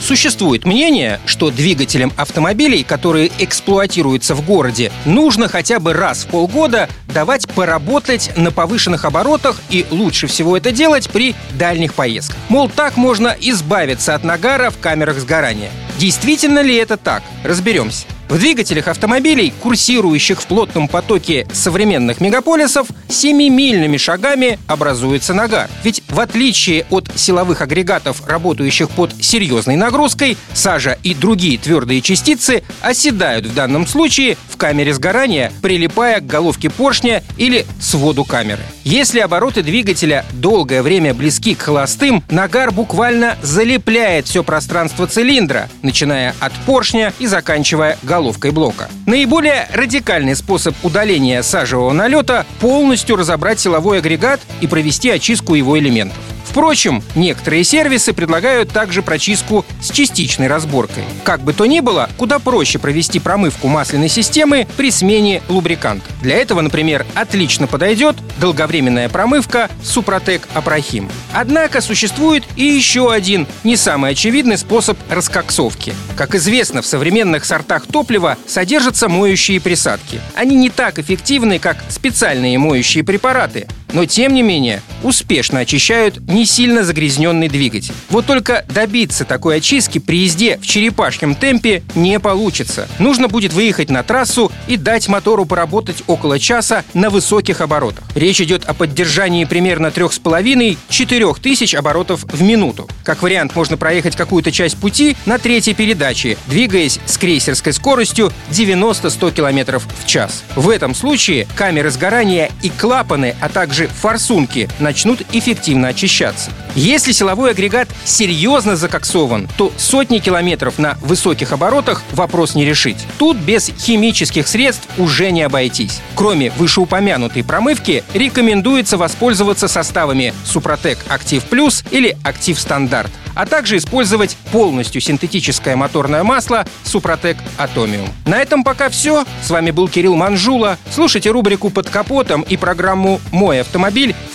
Существует мнение, что двигателям автомобилей, которые эксплуатируются в городе, нужно хотя бы раз в полгода давать поработать на повышенных оборотах и лучше всего это делать при дальних поездках. Мол, так можно избавиться от нагара в камерах сгорания. Действительно ли это так? Разберемся. В двигателях автомобилей, курсирующих в плотном потоке современных мегаполисов, семимильными шагами образуется нагар. Ведь в отличие от силовых агрегатов, работающих под серьезной нагрузкой, сажа и другие твердые частицы оседают в данном случае в камере сгорания, прилипая к головке поршня или своду камеры. Если обороты двигателя долгое время близки к холостым, нагар буквально залепляет все пространство цилиндра, начиная от поршня и заканчивая головкой блока. Наиболее радикальный способ удаления сажевого налета – полностью разобрать силовой агрегат и провести очистку его элементов. Впрочем, некоторые сервисы предлагают также прочистку с частичной разборкой. Как бы то ни было, куда проще провести промывку масляной системы при смене лубриканта. Для этого, например, отлично подойдет долговременная промывка Супротек Апрахим. Однако существует и еще один, не самый очевидный способ раскоксовки. Как известно, в современных сортах топлива содержатся моющие присадки. Они не так эффективны, как специальные моющие препараты, но тем не менее успешно очищают не сильно загрязненный двигатель. Вот только добиться такой очистки при езде в черепашьем темпе не получится. Нужно будет выехать на трассу и дать мотору поработать около часа на высоких оборотах. Речь идет о поддержании примерно 3,5-4 тысяч оборотов в минуту. Как вариант, можно проехать какую-то часть пути на третьей передаче, двигаясь с крейсерской скоростью 90-100 км в час. В этом случае камеры сгорания и клапаны, а также форсунки начнут эффективно очищаться. Если силовой агрегат серьезно закоксован, то сотни километров на высоких оборотах вопрос не решить. Тут без химических средств уже не обойтись. Кроме вышеупомянутой промывки, рекомендуется воспользоваться составами Супротек Актив Плюс или Актив Стандарт, а также использовать полностью синтетическое моторное масло Супротек Атомиум. На этом пока все. С вами был Кирилл Манжула. Слушайте рубрику «Под капотом» и программу «Мой автомобиль»